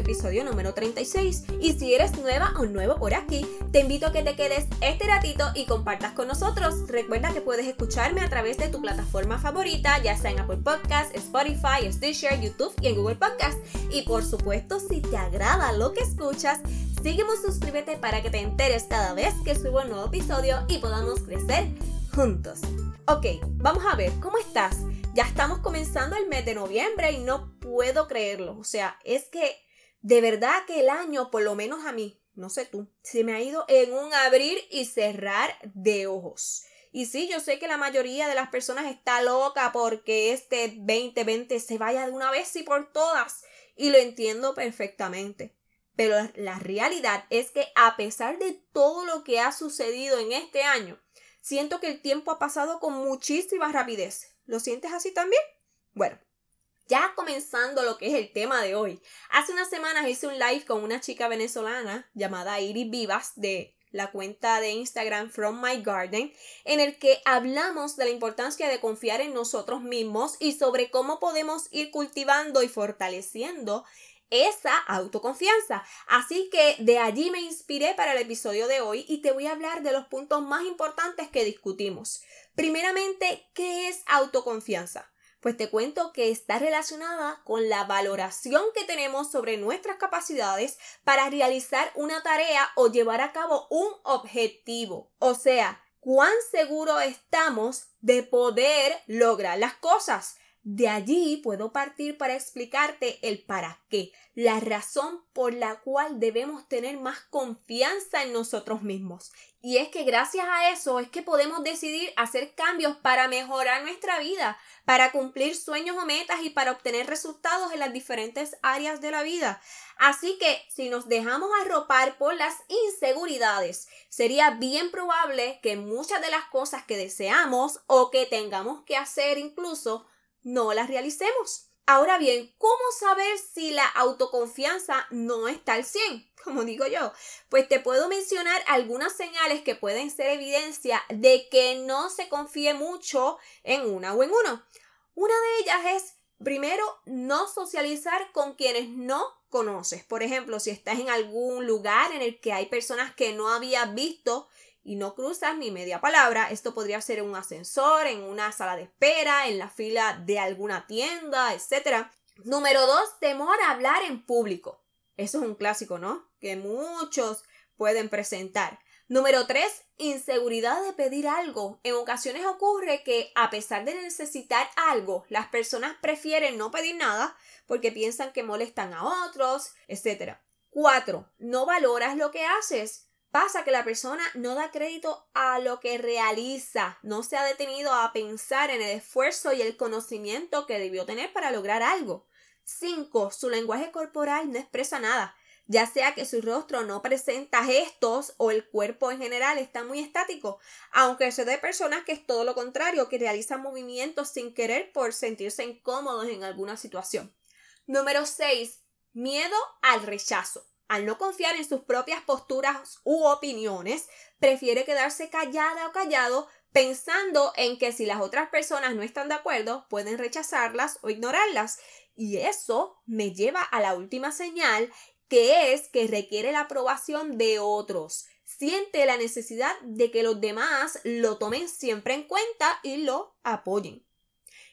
episodio número 36. Y si eres nueva o nuevo por aquí, te invito a que te quedes este ratito y compartas con nosotros. Recuerda que puedes escucharme a través de tu plataforma favorita, ya sea en Apple Podcasts, Spotify, Stitcher, YouTube y en Google Podcasts. Y por supuesto, si te agrada lo que escuchas, sígueme suscríbete para que te enteres cada vez que subo un nuevo episodio y podamos crecer juntos. Ok, vamos a ver, ¿cómo estás? Ya estamos comenzando el mes de noviembre y no puedo creerlo. O sea, es que de verdad que el año, por lo menos a mí, no sé tú, se me ha ido en un abrir y cerrar de ojos. Y sí, yo sé que la mayoría de las personas está loca porque este 2020 se vaya de una vez y por todas. Y lo entiendo perfectamente. Pero la realidad es que a pesar de todo lo que ha sucedido en este año, Siento que el tiempo ha pasado con muchísima rapidez. ¿Lo sientes así también? Bueno, ya comenzando lo que es el tema de hoy. Hace unas semanas hice un live con una chica venezolana llamada Iris Vivas de la cuenta de Instagram From My Garden, en el que hablamos de la importancia de confiar en nosotros mismos y sobre cómo podemos ir cultivando y fortaleciendo esa autoconfianza. Así que de allí me inspiré para el episodio de hoy y te voy a hablar de los puntos más importantes que discutimos. Primeramente, ¿qué es autoconfianza? Pues te cuento que está relacionada con la valoración que tenemos sobre nuestras capacidades para realizar una tarea o llevar a cabo un objetivo. O sea, cuán seguro estamos de poder lograr las cosas. De allí puedo partir para explicarte el para qué, la razón por la cual debemos tener más confianza en nosotros mismos. Y es que gracias a eso es que podemos decidir hacer cambios para mejorar nuestra vida, para cumplir sueños o metas y para obtener resultados en las diferentes áreas de la vida. Así que si nos dejamos arropar por las inseguridades, sería bien probable que muchas de las cosas que deseamos o que tengamos que hacer incluso no las realicemos. Ahora bien, ¿cómo saber si la autoconfianza no está al 100? Como digo yo, pues te puedo mencionar algunas señales que pueden ser evidencia de que no se confíe mucho en una o en uno. Una de ellas es, primero, no socializar con quienes no conoces. Por ejemplo, si estás en algún lugar en el que hay personas que no habías visto y no cruzas ni media palabra. Esto podría ser en un ascensor, en una sala de espera, en la fila de alguna tienda, etc. Número dos, temor a hablar en público. Eso es un clásico, ¿no? Que muchos pueden presentar. Número tres, inseguridad de pedir algo. En ocasiones ocurre que a pesar de necesitar algo, las personas prefieren no pedir nada porque piensan que molestan a otros, etc. Cuatro, no valoras lo que haces pasa que la persona no da crédito a lo que realiza, no se ha detenido a pensar en el esfuerzo y el conocimiento que debió tener para lograr algo. 5. Su lenguaje corporal no expresa nada, ya sea que su rostro no presenta gestos o el cuerpo en general está muy estático, aunque se de personas que es todo lo contrario, que realizan movimientos sin querer por sentirse incómodos en alguna situación. Número 6. Miedo al rechazo al no confiar en sus propias posturas u opiniones, prefiere quedarse callada o callado pensando en que si las otras personas no están de acuerdo, pueden rechazarlas o ignorarlas. Y eso me lleva a la última señal, que es que requiere la aprobación de otros. Siente la necesidad de que los demás lo tomen siempre en cuenta y lo apoyen.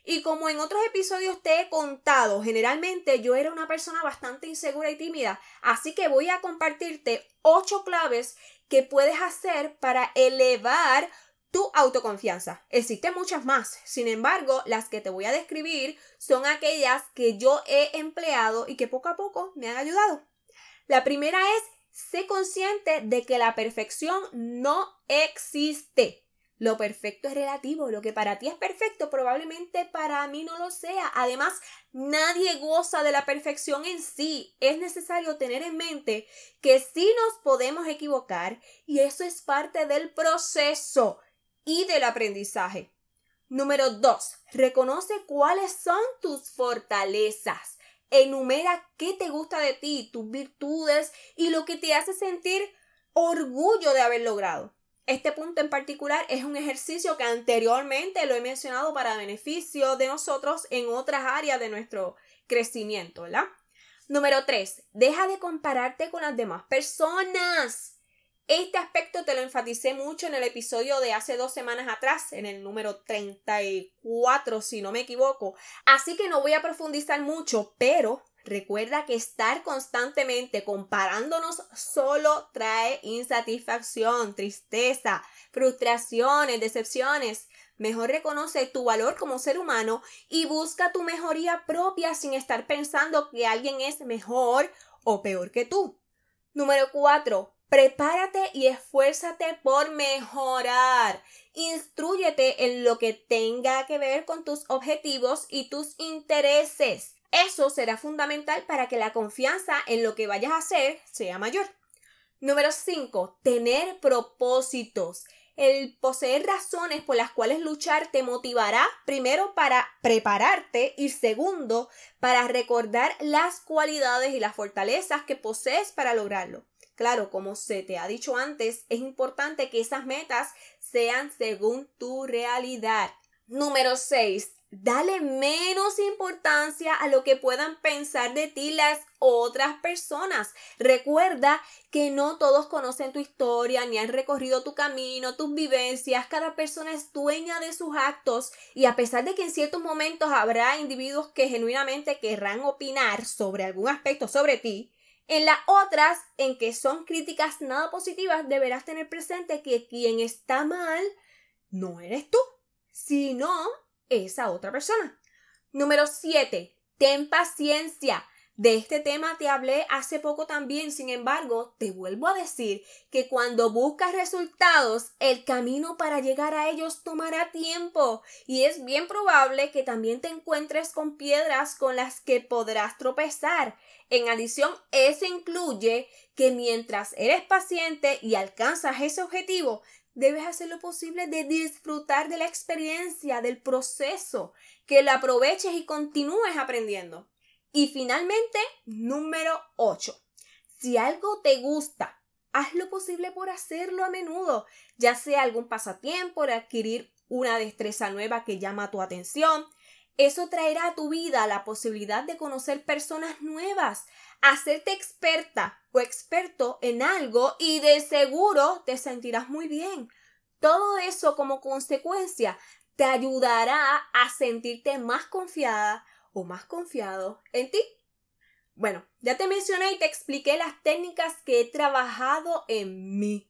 Y como en otros episodios te he contado, generalmente yo era una persona bastante insegura y tímida, así que voy a compartirte ocho claves que puedes hacer para elevar tu autoconfianza. Existen muchas más, sin embargo, las que te voy a describir son aquellas que yo he empleado y que poco a poco me han ayudado. La primera es, sé consciente de que la perfección no existe. Lo perfecto es relativo, lo que para ti es perfecto probablemente para mí no lo sea. Además, nadie goza de la perfección en sí. Es necesario tener en mente que sí nos podemos equivocar y eso es parte del proceso y del aprendizaje. Número 2. Reconoce cuáles son tus fortalezas. Enumera qué te gusta de ti, tus virtudes y lo que te hace sentir orgullo de haber logrado. Este punto en particular es un ejercicio que anteriormente lo he mencionado para beneficio de nosotros en otras áreas de nuestro crecimiento, ¿verdad? Número 3. Deja de compararte con las demás personas. Este aspecto te lo enfaticé mucho en el episodio de hace dos semanas atrás, en el número 34, si no me equivoco. Así que no voy a profundizar mucho, pero recuerda que estar constantemente comparándonos solo trae insatisfacción, tristeza, frustraciones, decepciones. Mejor reconoce tu valor como ser humano y busca tu mejoría propia sin estar pensando que alguien es mejor o peor que tú. Número 4. Prepárate y esfuérzate por mejorar. Instrúyete en lo que tenga que ver con tus objetivos y tus intereses. Eso será fundamental para que la confianza en lo que vayas a hacer sea mayor. Número 5. Tener propósitos. El poseer razones por las cuales luchar te motivará primero para prepararte y segundo para recordar las cualidades y las fortalezas que posees para lograrlo. Claro, como se te ha dicho antes, es importante que esas metas sean según tu realidad. Número 6. Dale menos importancia a lo que puedan pensar de ti las otras personas. Recuerda que no todos conocen tu historia ni han recorrido tu camino, tus vivencias. Cada persona es dueña de sus actos y a pesar de que en ciertos momentos habrá individuos que genuinamente querrán opinar sobre algún aspecto sobre ti, en las otras, en que son críticas nada positivas, deberás tener presente que quien está mal no eres tú, sino esa otra persona. Número 7. Ten paciencia. De este tema te hablé hace poco también, sin embargo, te vuelvo a decir que cuando buscas resultados, el camino para llegar a ellos tomará tiempo y es bien probable que también te encuentres con piedras con las que podrás tropezar. En adición, eso incluye que mientras eres paciente y alcanzas ese objetivo, debes hacer lo posible de disfrutar de la experiencia, del proceso, que lo aproveches y continúes aprendiendo. Y finalmente, número 8. Si algo te gusta, haz lo posible por hacerlo a menudo, ya sea algún pasatiempo, por adquirir una destreza nueva que llama tu atención. Eso traerá a tu vida la posibilidad de conocer personas nuevas, hacerte experta o experto en algo y de seguro te sentirás muy bien. Todo eso como consecuencia te ayudará a sentirte más confiada, o más confiado en ti. Bueno, ya te mencioné y te expliqué las técnicas que he trabajado en mí.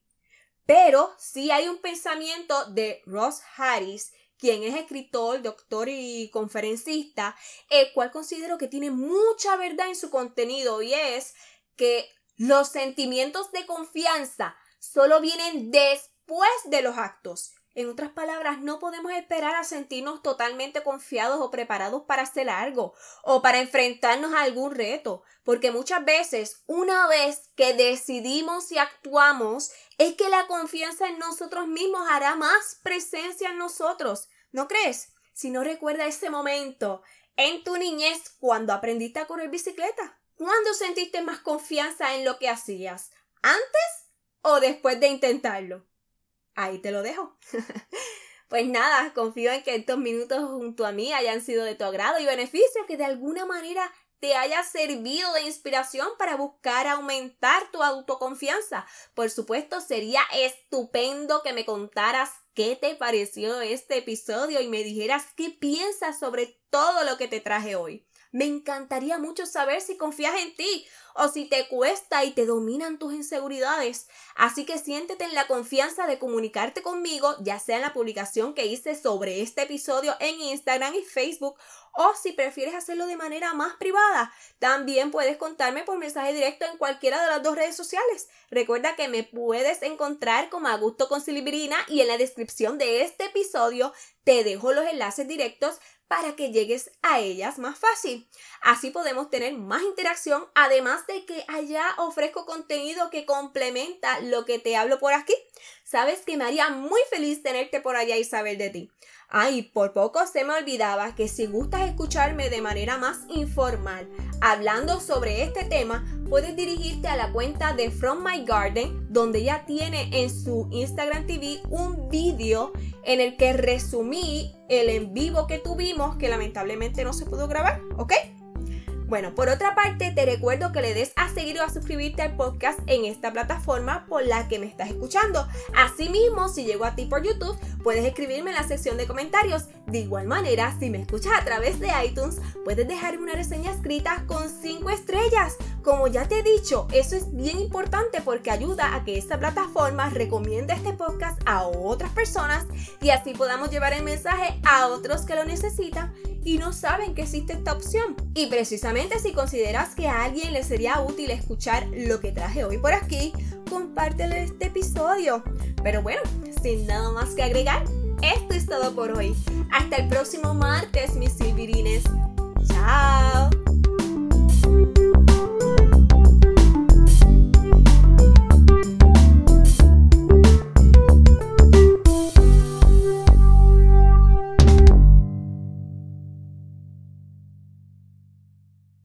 Pero sí hay un pensamiento de Ross Harris, quien es escritor, doctor y conferencista, el cual considero que tiene mucha verdad en su contenido y es que los sentimientos de confianza solo vienen después de los actos. En otras palabras, no podemos esperar a sentirnos totalmente confiados o preparados para hacer algo o para enfrentarnos a algún reto, porque muchas veces, una vez que decidimos y actuamos, es que la confianza en nosotros mismos hará más presencia en nosotros. ¿No crees? Si no recuerda ese momento en tu niñez cuando aprendiste a correr bicicleta. ¿Cuándo sentiste más confianza en lo que hacías? ¿Antes o después de intentarlo? ahí te lo dejo. pues nada, confío en que estos minutos junto a mí hayan sido de tu agrado y beneficio, que de alguna manera te haya servido de inspiración para buscar aumentar tu autoconfianza. Por supuesto, sería estupendo que me contaras qué te pareció este episodio y me dijeras qué piensas sobre todo lo que te traje hoy. Me encantaría mucho saber si confías en ti o si te cuesta y te dominan tus inseguridades. Así que siéntete en la confianza de comunicarte conmigo, ya sea en la publicación que hice sobre este episodio en Instagram y Facebook, o si prefieres hacerlo de manera más privada, también puedes contarme por mensaje directo en cualquiera de las dos redes sociales. Recuerda que me puedes encontrar como Agusto con Silvirina y en la descripción de este episodio te dejo los enlaces directos para que llegues a ellas más fácil. Así podemos tener más interacción, además de que allá ofrezco contenido que complementa lo que te hablo por aquí. Sabes que me haría muy feliz tenerte por allá y saber de ti. Ay, por poco se me olvidaba que si gustas escucharme de manera más informal, hablando sobre este tema, puedes dirigirte a la cuenta de From My Garden, donde ya tiene en su Instagram TV un vídeo en el que resumí el en vivo que tuvimos, que lamentablemente no se pudo grabar, ¿ok? Bueno, por otra parte, te recuerdo que le des a seguir o a suscribirte al podcast en esta plataforma por la que me estás escuchando. Asimismo, si llego a ti por YouTube, puedes escribirme en la sección de comentarios. De igual manera, si me escuchas a través de iTunes, puedes dejarme una reseña escrita con 5 estrellas. Como ya te he dicho, eso es bien importante porque ayuda a que esta plataforma recomiende este podcast a otras personas y así podamos llevar el mensaje a otros que lo necesitan y no saben que existe esta opción. Y precisamente si consideras que a alguien le sería útil escuchar lo que traje hoy por aquí, compártele este episodio. Pero bueno, sin nada más que agregar, esto es todo por hoy. Hasta el próximo martes, mis silvirines. Chao.